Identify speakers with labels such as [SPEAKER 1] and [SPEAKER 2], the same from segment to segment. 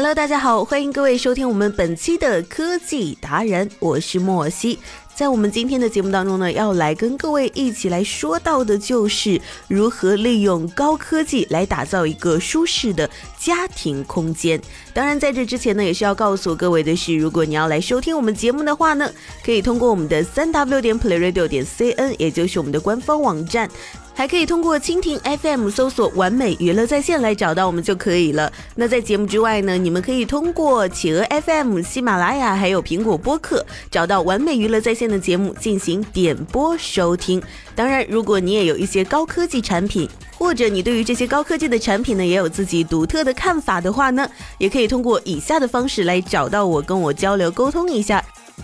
[SPEAKER 1] Hello，大家好，欢迎各位收听我们本期的科技达人，我是莫西。在我们今天的节目当中呢，要来跟各位一起来说到的就是如何利用高科技来打造一个舒适的家庭空间。当然，在这之前呢，也是要告诉各位的是，如果你要来收听我们节目的话呢，可以通过我们的三 w 点 playradio 点 cn，也就是我们的官方网站。还可以通过蜻蜓 FM 搜索“完美娱乐在线”来找到我们就可以了。那在节目之外呢，你们可以通过企鹅 FM、喜马拉雅还有苹果播客找到“完美娱乐在线”的节目进行点播收听。当然，如果你也有一些高科技产品，或者你对于这些高科技的产品呢也有自己独特的看法的话呢，也可以通过以下的方式来找到我，跟我交流沟通一下。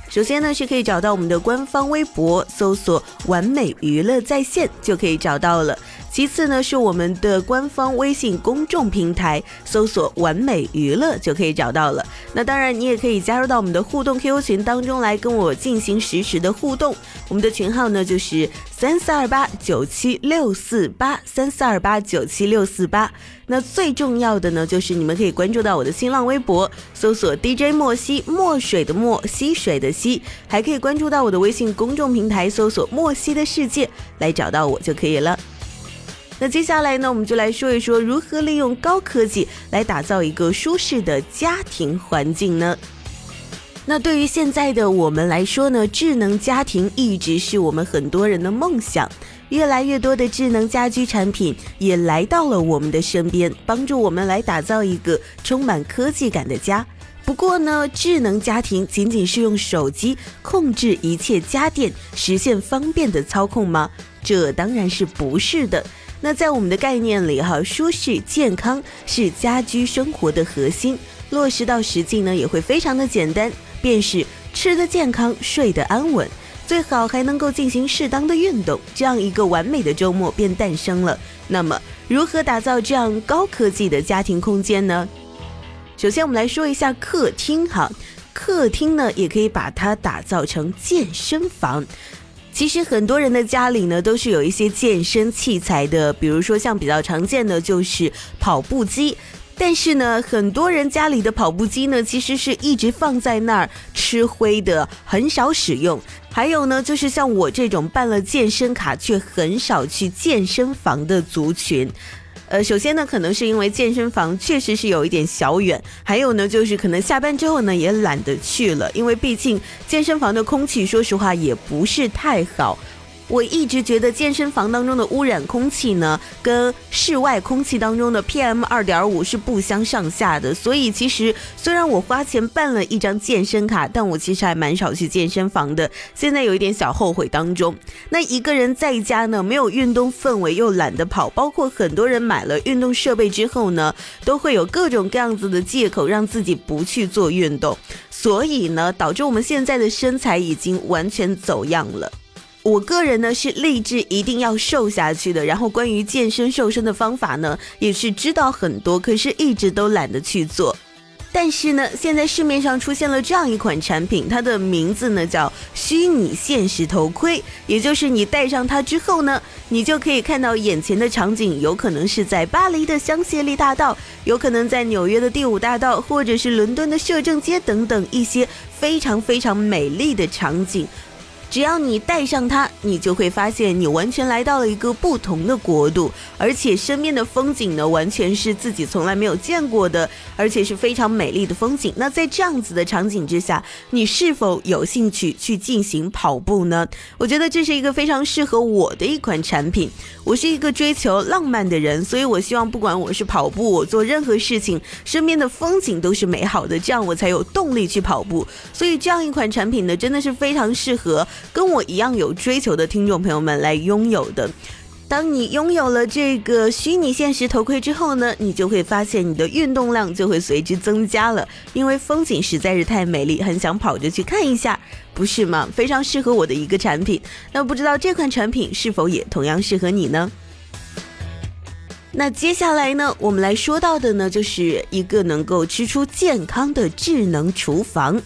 [SPEAKER 1] 首先呢，是可以找到我们的官方微博，搜索“完美娱乐在线”就可以找到了。其次呢，是我们的官方微信公众平台，搜索“完美娱乐”就可以找到了。那当然，你也可以加入到我们的互动 QQ 群当中来跟我进行实时的互动。我们的群号呢就是三四二八九七六四八三四二八九七六四八。那最重要的呢，就是你们可以关注到我的新浪微博，搜索 DJ 莫西，墨水的墨，溪水的溪，还可以关注到我的微信公众平台，搜索莫西的世界来找到我就可以了。那接下来呢，我们就来说一说如何利用高科技来打造一个舒适的家庭环境呢？那对于现在的我们来说呢，智能家庭一直是我们很多人的梦想。越来越多的智能家居产品也来到了我们的身边，帮助我们来打造一个充满科技感的家。不过呢，智能家庭仅仅是用手机控制一切家电，实现方便的操控吗？这当然是不是的。那在我们的概念里，哈，舒适健康是家居生活的核心，落实到实际呢，也会非常的简单，便是吃的健康，睡得安稳，最好还能够进行适当的运动，这样一个完美的周末便诞生了。那么，如何打造这样高科技的家庭空间呢？首先，我们来说一下客厅，哈，客厅呢，也可以把它打造成健身房。其实很多人的家里呢，都是有一些健身器材的，比如说像比较常见的就是跑步机。但是呢，很多人家里的跑步机呢，其实是一直放在那儿吃灰的，很少使用。还有呢，就是像我这种办了健身卡却很少去健身房的族群。呃，首先呢，可能是因为健身房确实是有一点小远，还有呢，就是可能下班之后呢也懒得去了，因为毕竟健身房的空气，说实话也不是太好。我一直觉得健身房当中的污染空气呢，跟室外空气当中的 PM 二点五是不相上下的。所以其实虽然我花钱办了一张健身卡，但我其实还蛮少去健身房的。现在有一点小后悔当中。那一个人在家呢，没有运动氛围，又懒得跑，包括很多人买了运动设备之后呢，都会有各种各样子的借口让自己不去做运动。所以呢，导致我们现在的身材已经完全走样了。我个人呢是立志一定要瘦下去的，然后关于健身瘦身的方法呢也是知道很多，可是一直都懒得去做。但是呢，现在市面上出现了这样一款产品，它的名字呢叫虚拟现实头盔，也就是你戴上它之后呢，你就可以看到眼前的场景，有可能是在巴黎的香榭丽大道，有可能在纽约的第五大道，或者是伦敦的摄政街等等一些非常非常美丽的场景。只要你戴上它，你就会发现你完全来到了一个不同的国度，而且身边的风景呢，完全是自己从来没有见过的，而且是非常美丽的风景。那在这样子的场景之下，你是否有兴趣去进行跑步呢？我觉得这是一个非常适合我的一款产品。我是一个追求浪漫的人，所以我希望不管我是跑步，我做任何事情，身边的风景都是美好的，这样我才有动力去跑步。所以这样一款产品呢，真的是非常适合。跟我一样有追求的听众朋友们来拥有的。当你拥有了这个虚拟现实头盔之后呢，你就会发现你的运动量就会随之增加了，因为风景实在是太美丽，很想跑着去看一下，不是吗？非常适合我的一个产品。那不知道这款产品是否也同样适合你呢？那接下来呢，我们来说到的呢，就是一个能够吃出健康的智能厨房。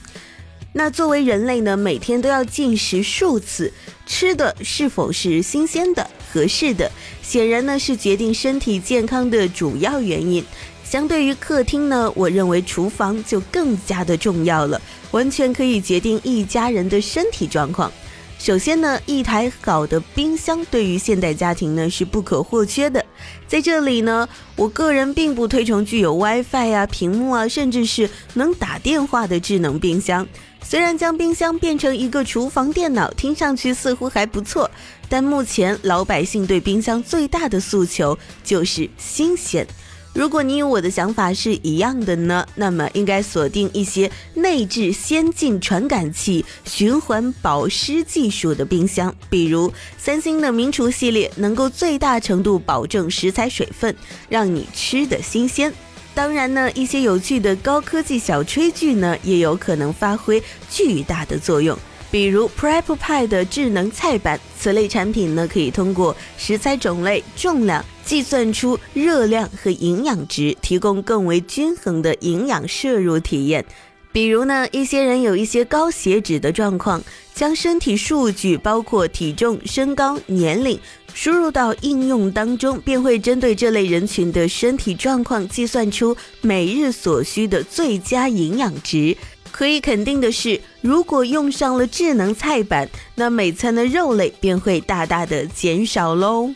[SPEAKER 1] 那作为人类呢，每天都要进食数次，吃的是否是新鲜的？合适的，显然呢是决定身体健康的主要原因。相对于客厅呢，我认为厨房就更加的重要了，完全可以决定一家人的身体状况。首先呢，一台好的冰箱对于现代家庭呢是不可或缺的。在这里呢，我个人并不推崇具有 WiFi 啊、屏幕啊，甚至是能打电话的智能冰箱。虽然将冰箱变成一个厨房电脑，听上去似乎还不错，但目前老百姓对冰箱最大的诉求就是新鲜。如果你与我的想法是一样的呢，那么应该锁定一些内置先进传感器、循环保湿技术的冰箱，比如三星的名厨系列，能够最大程度保证食材水分，让你吃的新鲜。当然呢，一些有趣的高科技小炊具呢，也有可能发挥巨大的作用。比如 Prep Pie 的智能菜板，此类产品呢，可以通过食材种类、重量计算出热量和营养值，提供更为均衡的营养摄入体验。比如呢，一些人有一些高血脂的状况，将身体数据，包括体重、身高、年龄，输入到应用当中，便会针对这类人群的身体状况，计算出每日所需的最佳营养值。可以肯定的是，如果用上了智能菜板，那每餐的肉类便会大大的减少喽。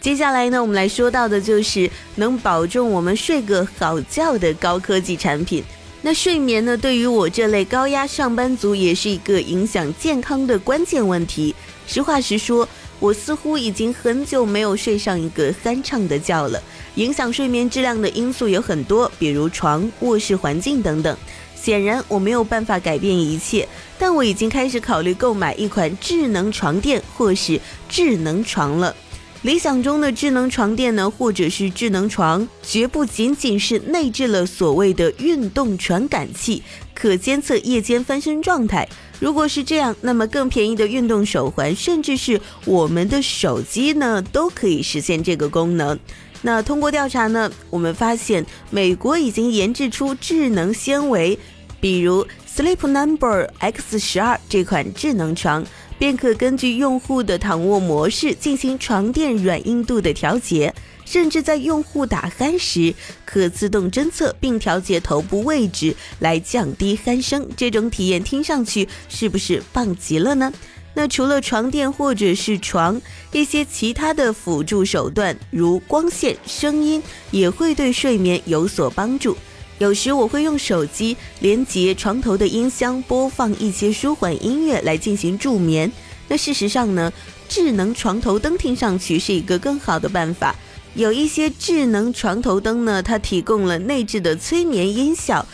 [SPEAKER 1] 接下来呢，我们来说到的就是能保证我们睡个好觉的高科技产品。那睡眠呢，对于我这类高压上班族也是一个影响健康的关键问题。实话实说，我似乎已经很久没有睡上一个酣畅的觉了。影响睡眠质量的因素有很多，比如床、卧室环境等等。显然我没有办法改变一切，但我已经开始考虑购买一款智能床垫或是智能床了。理想中的智能床垫呢，或者是智能床，绝不仅仅是内置了所谓的运动传感器，可监测夜间翻身状态。如果是这样，那么更便宜的运动手环，甚至是我们的手机呢，都可以实现这个功能。那通过调查呢，我们发现美国已经研制出智能纤维，比如 Sleep Number X 十二这款智能床，便可根据用户的躺卧模式进行床垫软硬度的调节，甚至在用户打鼾时，可自动侦测并调节头部位置来降低鼾声。这种体验听上去是不是棒极了呢？那除了床垫或者是床，一些其他的辅助手段，如光线、声音，也会对睡眠有所帮助。有时我会用手机连接床头的音箱，播放一些舒缓音乐来进行助眠。那事实上呢，智能床头灯听上去是一个更好的办法。有一些智能床头灯呢，它提供了内置的催眠音效。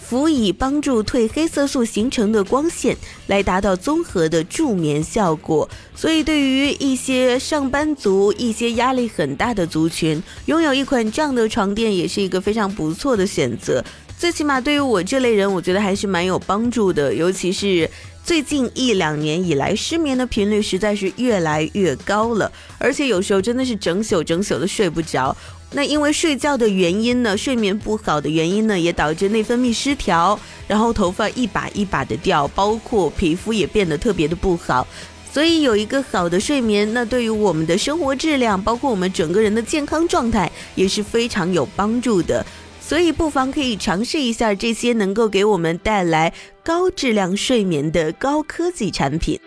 [SPEAKER 1] 辅以帮助褪黑色素形成的光线，来达到综合的助眠效果。所以，对于一些上班族、一些压力很大的族群，拥有一款这样的床垫也是一个非常不错的选择。最起码对于我这类人，我觉得还是蛮有帮助的。尤其是最近一两年以来，失眠的频率实在是越来越高了，而且有时候真的是整宿整宿的睡不着。那因为睡觉的原因呢，睡眠不好的原因呢，也导致内分泌失调，然后头发一把一把的掉，包括皮肤也变得特别的不好。所以有一个好的睡眠，那对于我们的生活质量，包括我们整个人的健康状态，也是非常有帮助的。所以不妨可以尝试一下这些能够给我们带来高质量睡眠的高科技产品。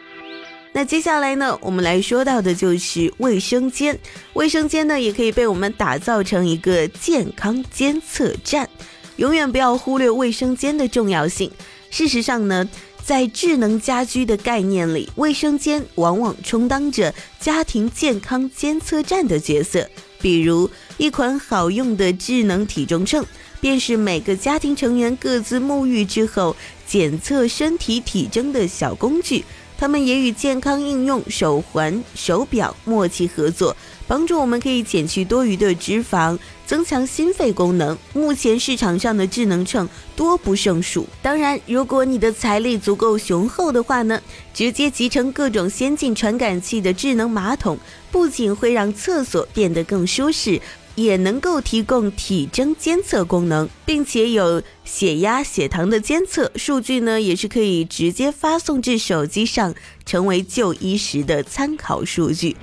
[SPEAKER 1] 那接下来呢，我们来说到的就是卫生间。卫生间呢，也可以被我们打造成一个健康监测站。永远不要忽略卫生间的重要性。事实上呢，在智能家居的概念里，卫生间往往充当着家庭健康监测站的角色。比如，一款好用的智能体重秤。便是每个家庭成员各自沐浴之后检测身体体征的小工具。他们也与健康应用手环、手表默契合作，帮助我们可以减去多余的脂肪，增强心肺功能。目前市场上的智能秤多不胜数。当然，如果你的财力足够雄厚的话呢，直接集成各种先进传感器的智能马桶，不仅会让厕所变得更舒适。也能够提供体征监测功能，并且有血压、血糖的监测数据呢，也是可以直接发送至手机上，成为就医时的参考数据。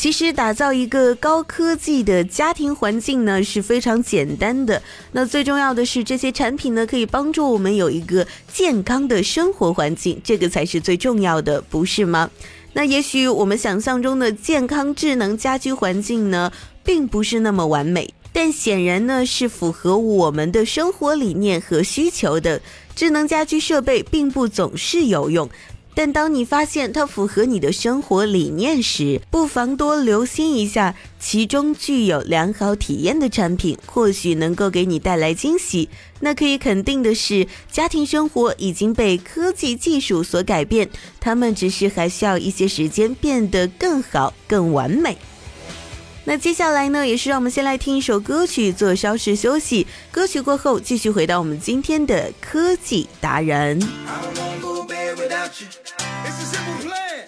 [SPEAKER 1] 其实打造一个高科技的家庭环境呢是非常简单的，那最重要的是这些产品呢可以帮助我们有一个健康的生活环境，这个才是最重要的，不是吗？那也许我们想象中的健康智能家居环境呢？并不是那么完美，但显然呢是符合我们的生活理念和需求的。智能家居设备并不总是有用，但当你发现它符合你的生活理念时，不妨多留心一下其中具有良好体验的产品，或许能够给你带来惊喜。那可以肯定的是，家庭生活已经被科技技术所改变，他们只是还需要一些时间变得更好、更完美。那接下来呢，也是让我们先来听一首歌曲做稍事休息。歌曲过后，继续回到我们今天的科技达人。
[SPEAKER 2] without you. It's a simple plan.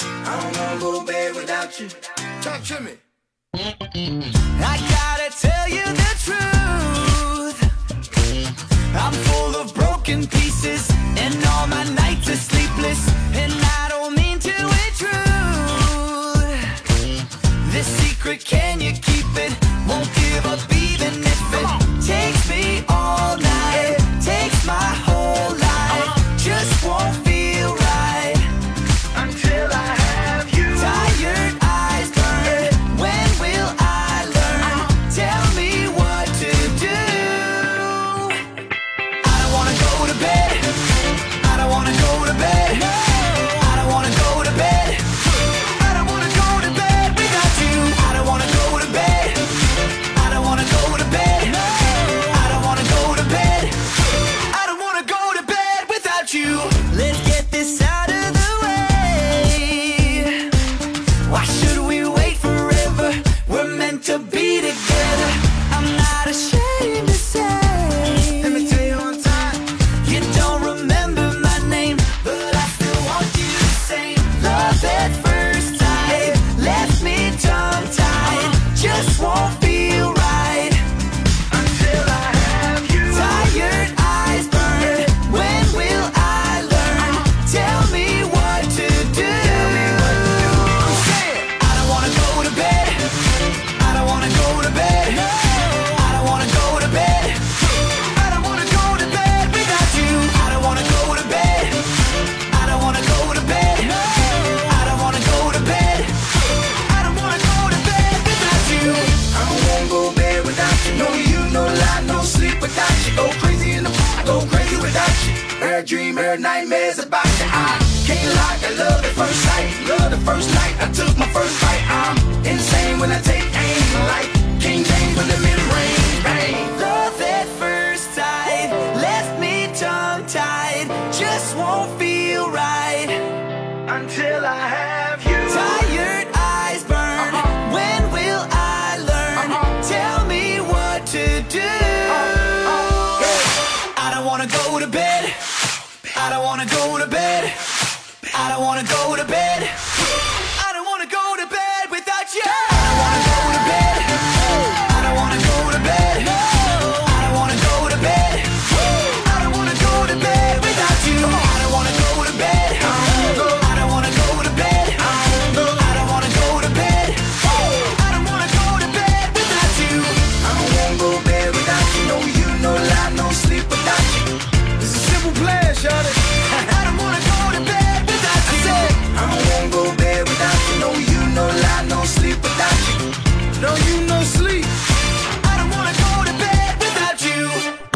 [SPEAKER 2] I don't wanna go to bed without you. Talk to me. I gotta tell you the truth. I'm full of broken pieces, and all my nights are sleepless. And I don't mean to intrude. This secret, can you keep it? Won't give up even if it. Every dream, every nightmares about you. I can't lie, I love at first sight. Love the first night I took my first bite. I'm insane when I take aim. Like King James when the mid I don't wanna go to bed. I don't wanna go to bed.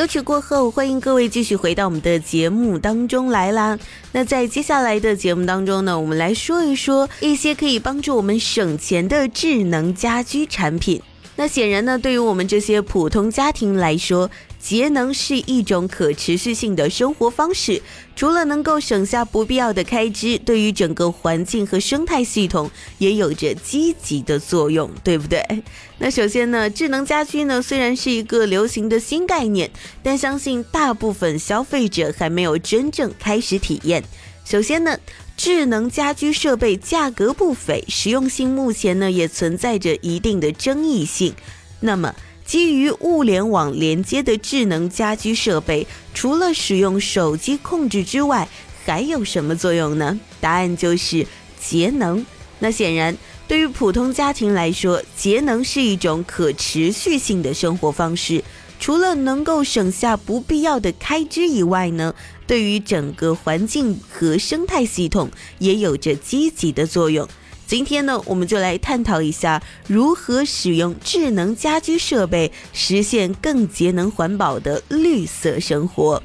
[SPEAKER 1] 歌曲过后，欢迎各位继续回到我们的节目当中来啦。那在接下来的节目当中呢，我们来说一说一些可以帮助我们省钱的智能家居产品。那显然呢，对于我们这些普通家庭来说，节能是一种可持续性的生活方式。除了能够省下不必要的开支，对于整个环境和生态系统也有着积极的作用，对不对？那首先呢，智能家居呢虽然是一个流行的新概念，但相信大部分消费者还没有真正开始体验。首先呢，智能家居设备价格不菲，实用性目前呢也存在着一定的争议性。那么，基于物联网连接的智能家居设备，除了使用手机控制之外，还有什么作用呢？答案就是节能。那显然，对于普通家庭来说，节能是一种可持续性的生活方式。除了能够省下不必要的开支以外呢，对于整个环境和生态系统也有着积极的作用。今天呢，我们就来探讨一下如何使用智能家居设备，实现更节能环保的绿色生活。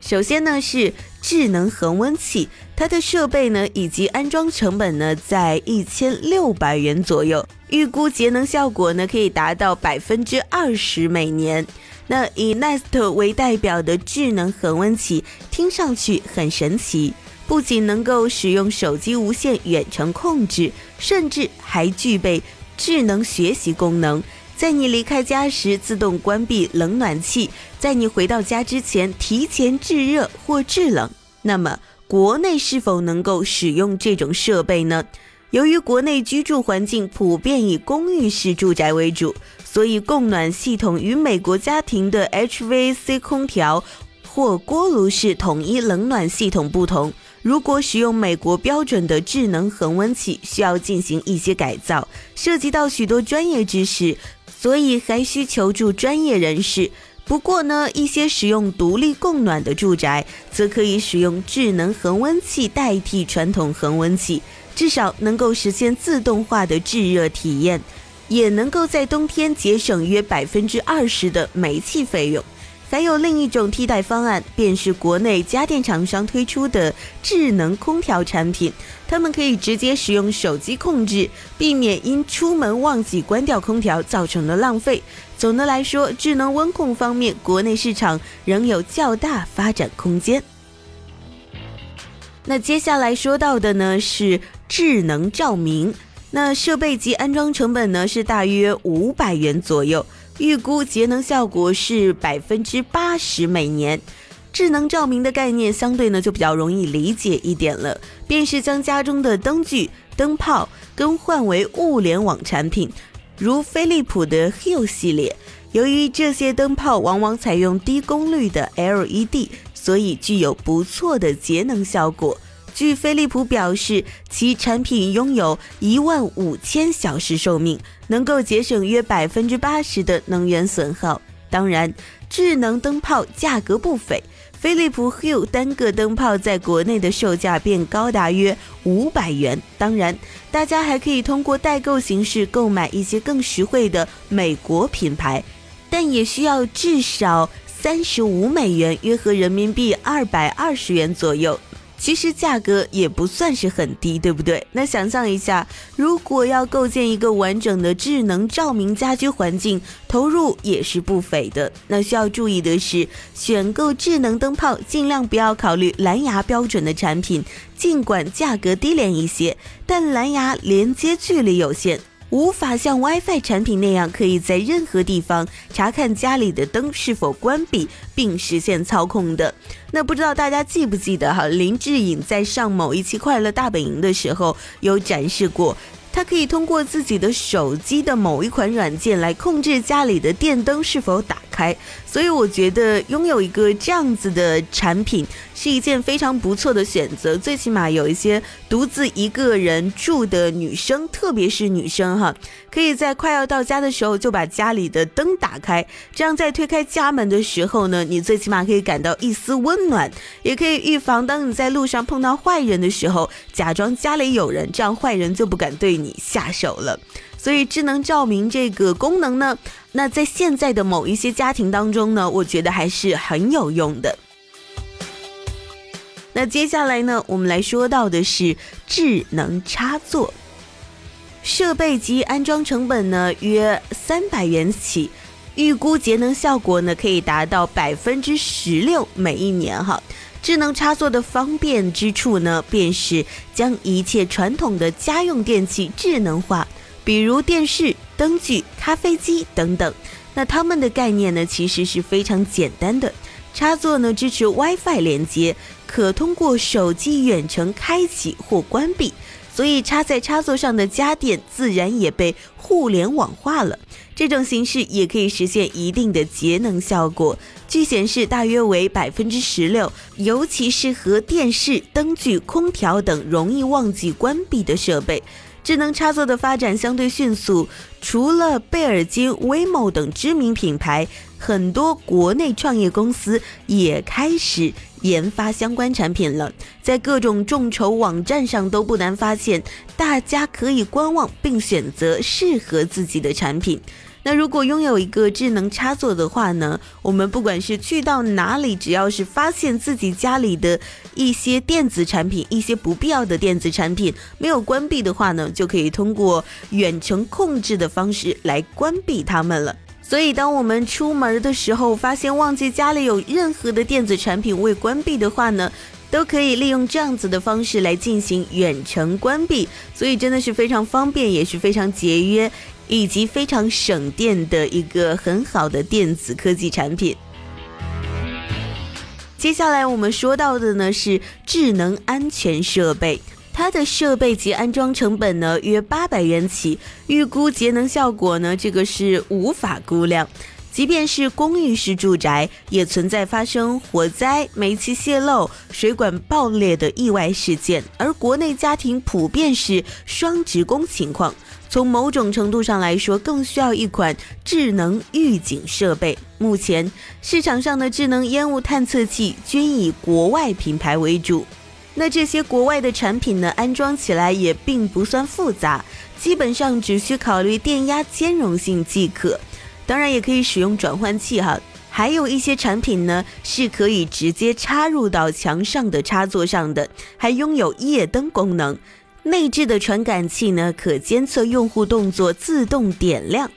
[SPEAKER 1] 首先呢是智能恒温器，它的设备呢以及安装成本呢在一千六百元左右，预估节能效果呢可以达到百分之二十每年。那以 Nest 为代表的智能恒温器，听上去很神奇。不仅能够使用手机无线远程控制，甚至还具备智能学习功能。在你离开家时自动关闭冷暖气，在你回到家之前提前制热或制冷。那么，国内是否能够使用这种设备呢？由于国内居住环境普遍以公寓式住宅为主，所以供暖系统与美国家庭的 HVAC 空调或锅炉式统一冷暖系统不同。如果使用美国标准的智能恒温器，需要进行一些改造，涉及到许多专业知识，所以还需求助专业人士。不过呢，一些使用独立供暖的住宅，则可以使用智能恒温器代替传统恒温器，至少能够实现自动化的制热体验，也能够在冬天节省约百分之二十的煤气费用。还有另一种替代方案，便是国内家电厂商推出的智能空调产品。他们可以直接使用手机控制，避免因出门忘记关掉空调造成的浪费。总的来说，智能温控方面，国内市场仍有较大发展空间。那接下来说到的呢是智能照明，那设备及安装成本呢是大约五百元左右。预估节能效果是百分之八十每年。智能照明的概念相对呢就比较容易理解一点了，便是将家中的灯具、灯泡更换为物联网产品，如飞利浦的 Hue 系列。由于这些灯泡往往采用低功率的 LED，所以具有不错的节能效果。据飞利浦表示，其产品拥有一万五千小时寿命，能够节省约百分之八十的能源损耗。当然，智能灯泡价格不菲，飞利浦 Hue 单个灯泡在国内的售价便高达约五百元。当然，大家还可以通过代购形式购买一些更实惠的美国品牌，但也需要至少三十五美元，约合人民币二百二十元左右。其实价格也不算是很低，对不对？那想象一下，如果要构建一个完整的智能照明家居环境，投入也是不菲的。那需要注意的是，选购智能灯泡尽量不要考虑蓝牙标准的产品，尽管价格低廉一些，但蓝牙连接距离有限。无法像 WiFi 产品那样，可以在任何地方查看家里的灯是否关闭，并实现操控的。那不知道大家记不记得哈？林志颖在上某一期《快乐大本营》的时候，有展示过，他可以通过自己的手机的某一款软件来控制家里的电灯是否打开。所以我觉得拥有一个这样子的产品是一件非常不错的选择。最起码有一些独自一个人住的女生，特别是女生哈，可以在快要到家的时候就把家里的灯打开，这样在推开家门的时候呢，你最起码可以感到一丝温暖，也可以预防当你在路上碰到坏人的时候，假装家里有人，这样坏人就不敢对你下手了。所以智能照明这个功能呢，那在现在的某一些家庭当中呢，我觉得还是很有用的。那接下来呢，我们来说到的是智能插座设备及安装成本呢约三百元起，预估节能效果呢可以达到百分之十六每一年哈。智能插座的方便之处呢，便是将一切传统的家用电器智能化。比如电视、灯具、咖啡机等等，那它们的概念呢，其实是非常简单的。插座呢支持 WiFi 连接，可通过手机远程开启或关闭，所以插在插座上的家电自然也被互联网化了。这种形式也可以实现一定的节能效果，据显示大约为百分之十六，尤其适合电视、灯具、空调等容易忘记关闭的设备。智能插座的发展相对迅速，除了贝尔金、Wemo 等知名品牌，很多国内创业公司也开始研发相关产品了。在各种众筹网站上都不难发现，大家可以观望并选择适合自己的产品。那如果拥有一个智能插座的话呢？我们不管是去到哪里，只要是发现自己家里的一些电子产品、一些不必要的电子产品没有关闭的话呢，就可以通过远程控制的方式来关闭它们了。所以，当我们出门的时候，发现忘记家里有任何的电子产品未关闭的话呢，都可以利用这样子的方式来进行远程关闭。所以，真的是非常方便，也是非常节约。以及非常省电的一个很好的电子科技产品。接下来我们说到的呢是智能安全设备，它的设备及安装成本呢约八百元起，预估节能效果呢这个是无法估量。即便是公寓式住宅，也存在发生火灾、煤气泄漏、水管爆裂的意外事件，而国内家庭普遍是双职工情况。从某种程度上来说，更需要一款智能预警设备。目前市场上的智能烟雾探测器均以国外品牌为主。那这些国外的产品呢，安装起来也并不算复杂，基本上只需考虑电压兼容性即可。当然，也可以使用转换器哈。还有一些产品呢，是可以直接插入到墙上的插座上的，还拥有夜灯功能。内置的传感器呢，可监测用户动作，自动点亮。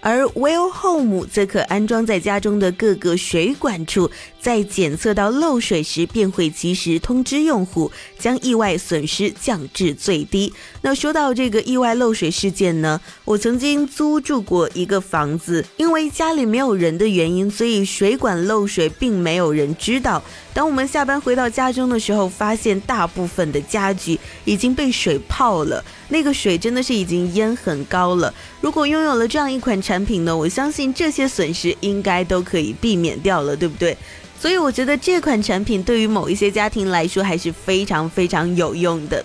[SPEAKER 1] 而 Well Home 则可安装在家中的各个水管处，在检测到漏水时，便会及时通知用户，将意外损失降至最低。那说到这个意外漏水事件呢，我曾经租住过一个房子，因为家里没有人的原因，所以水管漏水并没有人知道。当我们下班回到家中的时候，发现大部分的家具已经被水泡了，那个水真的是已经淹很高了。如果拥有了这样一款产品呢，我相信这些损失应该都可以避免掉了，对不对？所以我觉得这款产品对于某一些家庭来说还是非常非常有用的。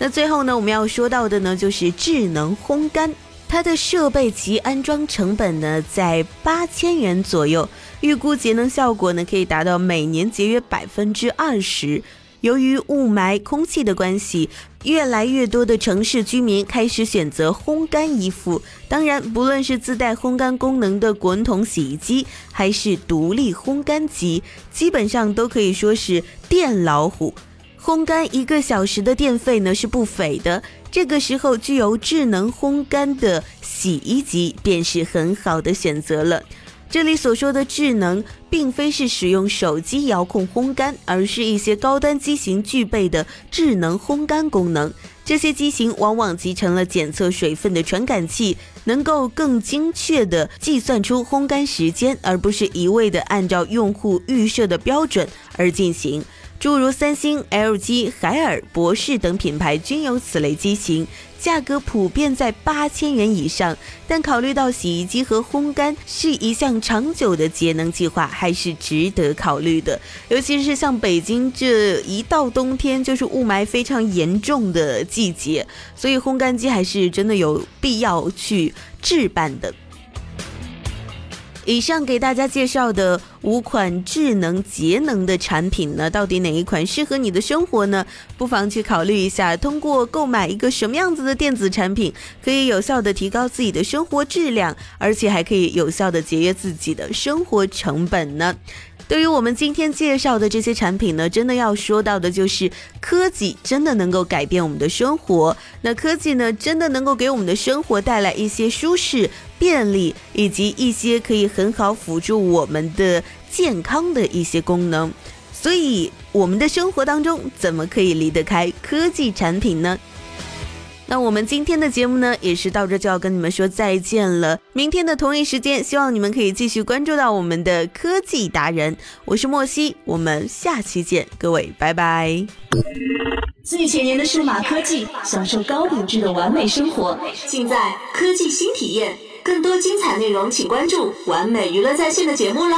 [SPEAKER 1] 那最后呢，我们要说到的呢就是智能烘干，它的设备及安装成本呢在八千元左右，预估节能效果呢可以达到每年节约百分之二十。由于雾霾、空气的关系，越来越多的城市居民开始选择烘干衣服。当然，不论是自带烘干功能的滚筒洗衣机，还是独立烘干机，基本上都可以说是电老虎。烘干一个小时的电费呢是不菲的，这个时候具有智能烘干的洗衣机便是很好的选择了。这里所说的智能，并非是使用手机遥控烘干，而是一些高端机型具备的智能烘干功能。这些机型往往集成了检测水分的传感器，能够更精确地计算出烘干时间，而不是一味地按照用户预设的标准而进行。诸如三星、LG、海尔、博士等品牌均有此类机型，价格普遍在八千元以上。但考虑到洗衣机和烘干是一项长久的节能计划，还是值得考虑的。尤其是像北京这一到冬天就是雾霾非常严重的季节，所以烘干机还是真的有必要去置办的。以上给大家介绍的五款智能节能的产品呢，到底哪一款适合你的生活呢？不妨去考虑一下，通过购买一个什么样子的电子产品，可以有效的提高自己的生活质量，而且还可以有效的节约自己的生活成本呢？对于我们今天介绍的这些产品呢，真的要说到的就是科技真的能够改变我们的生活。那科技呢，真的能够给我们的生活带来一些舒适、便利，以及一些可以很好辅助我们的健康的一些功能。所以，我们的生活当中怎么可以离得开科技产品呢？那我们今天的节目呢，也是到这就要跟你们说再见了。明天的同一时间，希望你们可以继续关注到我们的科技达人。我是莫西，我们下期见，各位，拜拜。
[SPEAKER 3] 最前沿的数码科技，享受高品质的完美生活，尽在科技新体验。更多精彩内容，请关注完美娱乐在线的节目啦。